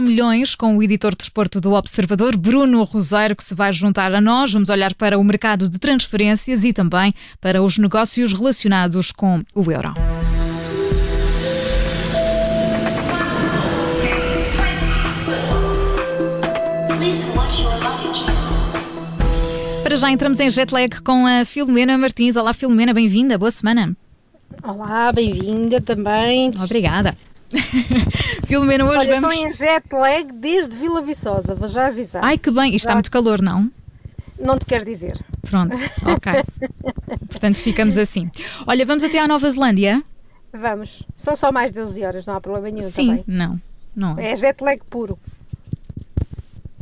milhões com o editor de desporto do Observador, Bruno Rosário, que se vai juntar a nós. Vamos olhar para o mercado de transferências e também para os negócios relacionados com o euro. Para já entramos em jet lag com a Filomena Martins. Olá, Filomena, bem-vinda, boa semana. Olá, bem-vinda também. Obrigada. Filomena, hoje Olha, vamos... estou em jet lag desde Vila Viçosa, vou já avisar. Ai, que bem, isto está muito calor, não? Não te quero dizer. Pronto, ok. Portanto, ficamos assim. Olha, vamos até à Nova Zelândia? Vamos. São só mais de 12 horas, não há problema nenhum Sim, também. não, não é. É jet lag puro.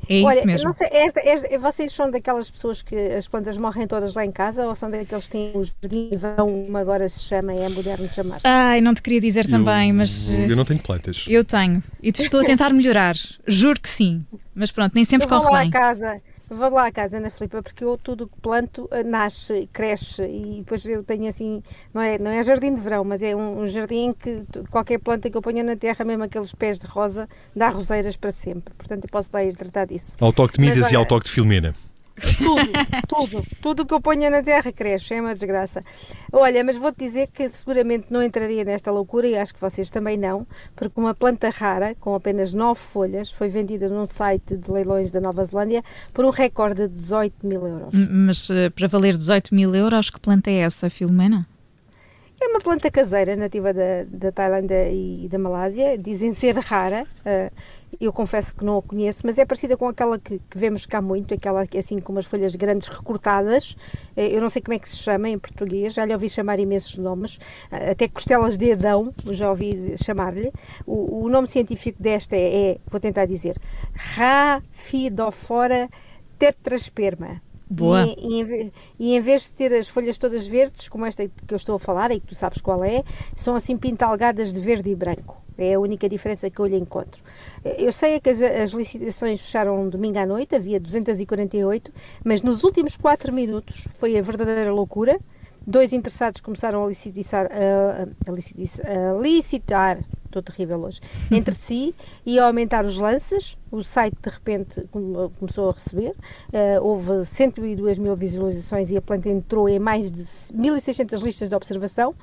É isso Olha, mesmo. não sei, esta- esta- vocês são daquelas pessoas que as plantas morrem todas lá em casa ou são daqueles que têm os jardim de vão, como agora se chama, é moderno chamar Ai, não te queria dizer também, mas Eu não tenho plantas. eu tenho. E te estou a tentar melhorar. Juro que sim. Mas pronto, nem sempre Eu vou corre lá bem. casa, vou lá à casa, Ana Filipa, porque eu tudo que planto eh, nasce, cresce e depois eu tenho assim, não é, não é jardim de verão, mas é um, um jardim que qualquer planta que eu ponha na terra, mesmo aqueles pés de rosa, dá roseiras para sempre. Portanto, eu posso lá ir tratar disso. Ao toque de Mas Midas e olha- ao toque de Filomena. Tudo, tudo, tudo o que eu ponha na terra cresce, é uma desgraça. Olha, mas vou-te dizer que seguramente não entraria nesta loucura e acho que vocês também não, porque uma planta rara, com apenas nove folhas, foi vendida num site de leilões da Nova Zelândia por um recorde de 18 mil euros. Mas eh, para valer 18 mil euros, que planta é essa, Filomena? É uma planta caseira, nativa da, da Tailândia e da Malásia. Dizem ser rara, eh, eu confesso que não a conheço, mas é parecida com aquela que, que vemos cá muito, aquela que é assim com umas folhas grandes recortadas. Eh, eu não sei como é que se chama em português, já lhe ouvi chamar imensos nomes, eh, até costelas de Adão, já ouvi chamar-lhe. O, o nome científico desta é, é, vou tentar dizer, Rhaphidophora tetrasperma. Boa. E, e e em vez de ter as folhas todas verdes, como esta que eu estou a falar e que tu sabes qual é, são assim pintalgadas de verde e branco. É a única diferença que eu lhe encontro. Eu sei é que as, as licitações fecharam domingo à noite, havia 248, mas nos últimos 4 minutos foi a verdadeira loucura. Dois interessados começaram a licitar, a, a licitar, a licitar estou terrível hoje, entre si e a aumentar os lances. O site de repente come- começou a receber, eh, houve 102 mil visualizações e a planta entrou em mais de 1.600 listas de observação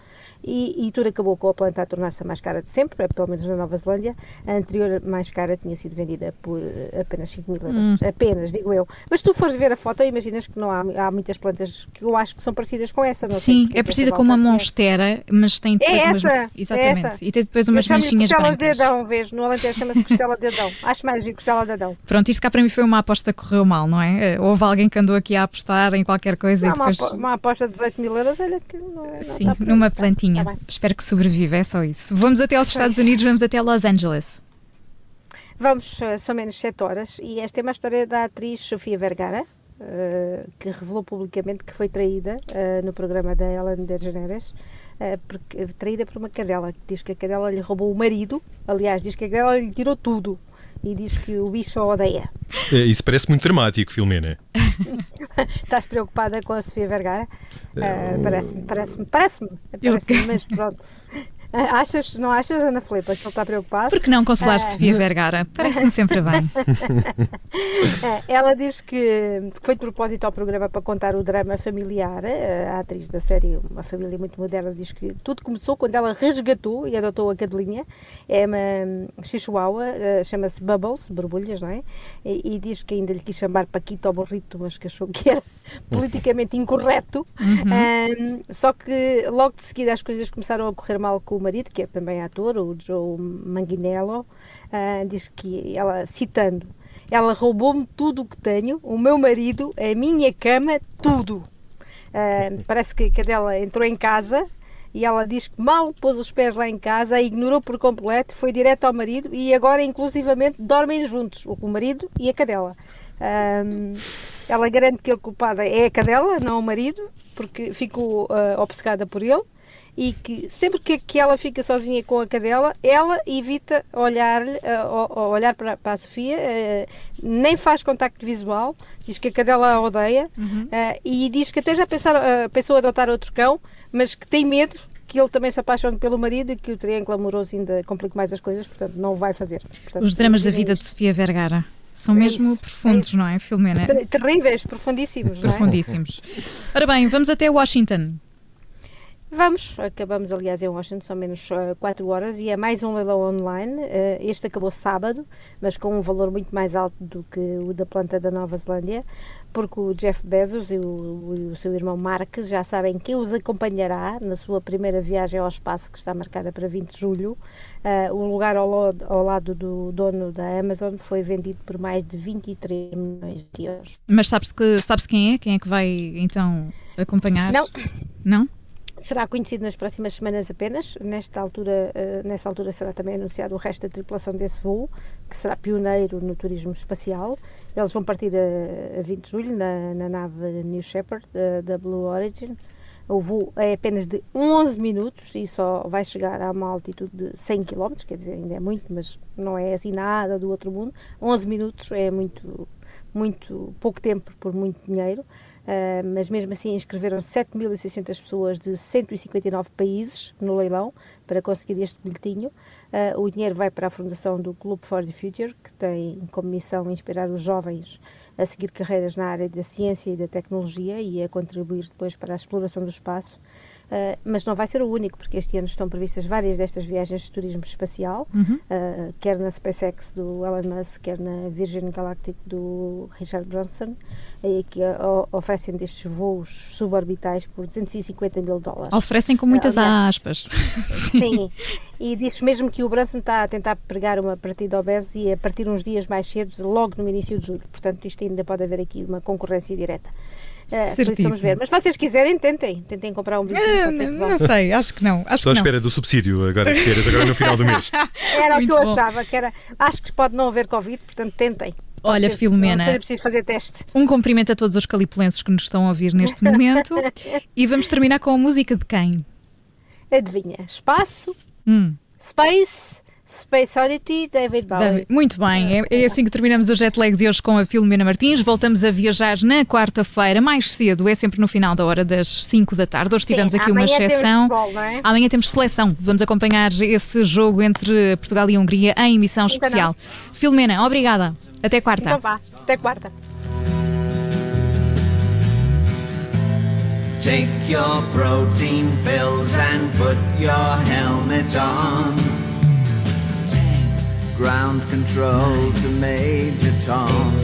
e, e tudo acabou com a planta a tornar-se a mais cara de sempre, pelo menos na Nova Zelândia. A anterior mais cara tinha sido vendida por eh, apenas 5 mil euros, apenas, digo eu. Mas tu fores ver a foto, imaginas que não há, há muitas plantas que eu acho que são parecidas com essa. Não Sim, é que parecida com uma é- monstera, mas tem depois É umas... essa, é Exatamente. essa. E tem depois umas manchinhas costelas de brancas. Adão, vês? No Alentejo chama-se costela de Adão. Acho mais giro costela de Adão. Pronto, isto cá para mim foi uma aposta que correu mal, não é? Eh, Houve alguém que andou aqui a apostar em qualquer coisa Não, e depois... uma aposta de 18 mil euros, olha que não, é- não Sim, numa Tá, plantinha. tá bem. Espero que sobreviva, é só isso. Vamos até aos Só Estados isso. Unidos, vamos até Los Angeles. Vamos, eh, são menos 7 horas, e esta é uma história da atriz Sofia Vergara, eh, que revelou publicamente que foi traída eh, no programa da Ellen DeGeneres, eh, porque, traída por uma cadela, que diz que a cadela lhe roubou o marido, aliás, diz que a cadela lhe tirou tudo, e diz que o bicho a odeia. É, Isso parece muito dramático, Filomena. Estás preocupada com a Sofia Vergara? Ah, parece-me, parece-me, parece-me, parece-me, mas pronto. Achas, não achas, Ana Filipa, que ele está preocupado? Por que não consolar Ah. Sofia Vergara? Parece-me sempre bem. Ah, Ela diz que foi de propósito ao programa para contar o drama familiar. A atriz da série, uma família muito moderna, diz que tudo começou quando ela resgatou e adotou a cadelinha. É uma chihuahua, ah, chama-se Bubbles, borbulhas, não é? E, e diz que ainda lhe quis chamar Paquito ou Borrito, mas que achou que era politicamente incorreto. Ah, só que logo de seguida as coisas começaram a correr mal com o marido, que é também ator, o Joe Manganiello. Ah, diz que ela, citando, ela roubou-me tudo o que tenho, o meu marido, a minha cama, tudo. Ah, parece que a cadela entrou em casa e ela diz que mal pôs os pés lá em casa, a ignorou por completo, foi direto ao marido e agora, inclusivamente, dormem juntos, o marido e a cadela. Ah, ela garante que a culpada é a cadela, não o marido, porque ficou ah, obcecada por ele e que sempre que, que ela fica sozinha com a cadela, ela evita olhar-lhe, eh, o- o- olhar para, para a Sofia, eh, nem faz contacto visual, diz que a cadela a odeia eh, e diz que até já pensar, eh, pensou em adotar outro cão, mas que tem medo que ele também se apaixone pelo marido e que o triângulo amoroso ainda complique mais as coisas, portanto não vai fazer. Portanto, Os dramas da vida de Sofia Vergara. São É mesmo isso, profundos, é não é, Filomena? Ter- Terríveis, profundíssimos, não é? Profundíssimos. Ora bem, vamos até Washington. Vamos, acabamos aliás em Washington, são menos 4 horas e é mais um leilão online. Eh, este acabou sábado, mas com um valor muito mais alto do que o da planta da Nova Zelândia, porque o Jeff Bezos e o, e o seu irmão Mark já sabem quem os acompanhará na sua primeira viagem ao espaço, que está marcada para 20 de julho. Eh, o lugar ao, ao lado do dono da Amazon foi vendido por mais de 23 milhões de euros. Mas sabes que sabes quem é? Quem é que vai então acompanhar? Não. Não? Será conhecido nas próximas semanas apenas. Nesta altura, eh, nessa altura será também anunciado o resto da tripulação desse voo, que será pioneiro no turismo espacial. Eles vão partir a, a 20 de julho na, na nave New Shepard da, da Blue Origin. O voo é apenas de 11 minutos e só vai chegar a uma altitude de 100 km, quer dizer, ainda é muito, mas não é assim nada do outro mundo. 11 minutos é muito, muito pouco tempo por muito dinheiro. Uh, mas mesmo assim inscreveram 7.600 pessoas de 159 países no leilão para conseguir este bilhetinho. Uh, o dinheiro vai para a fundação do Club for the Future, que tem como missão inspirar os jovens a seguir carreiras na área da ciência e da tecnologia e a contribuir depois para a exploração do espaço. Uh, mas não vai ser o único, porque este ano estão previstas várias destas viagens de turismo espacial, uh, quer na SpaceX do Elon Musk, quer na Virgin Galactic do Richard Branson, e que uh, oferecem destes voos suborbitais por 250 mil dólares. Oferecem com muitas aspas. Sim, e diz mesmo que o Branson está a tentar pregar uma partida obeso e a partir uns dias mais cedo, logo no início de julho. Portanto, isto ainda pode haver aqui uma concorrência direta. Uh, por isso vamos ver. Mas se vocês quiserem, tentem. Tentem comprar um bilhete. Que não, não sei, acho que não. Acho Estou à espera do subsídio agora que queres, agora no final do mês. Era o que eu bom. achava, que era. Acho que pode não haver Covid, portanto tentem. Pode Olha, ser- Filomena. Não seja preciso fazer teste. Um cumprimento a todos os calipulenses que nos estão a ouvir neste momento. e vamos terminar com a música de quem? Adivinha? Espaço, Hum, Space, Space Oddity, David Bowie. David. Muito bem, é, é assim que terminamos o jet lag de hoje com a Filomena Martins. Voltamos a viajar na quarta-feira, mais cedo, é sempre no final da hora das 5 da tarde. Hoje Sim, tivemos aqui uma temos exceção. futebol, não é? Amanhã temos seleção. Vamos acompanhar esse jogo entre Portugal e Hungria em emissão Ainda especial. Filomena, obrigada. Até quarta. Então vá, até quarta. Take your protein pills and put your helmet on. Ground control to Major Tom.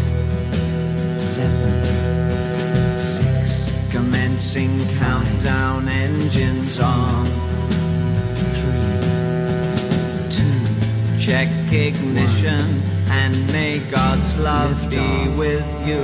seven, six. Commencing countdown engines on. Three, two. Check ignition and may God's love be with you.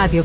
Radio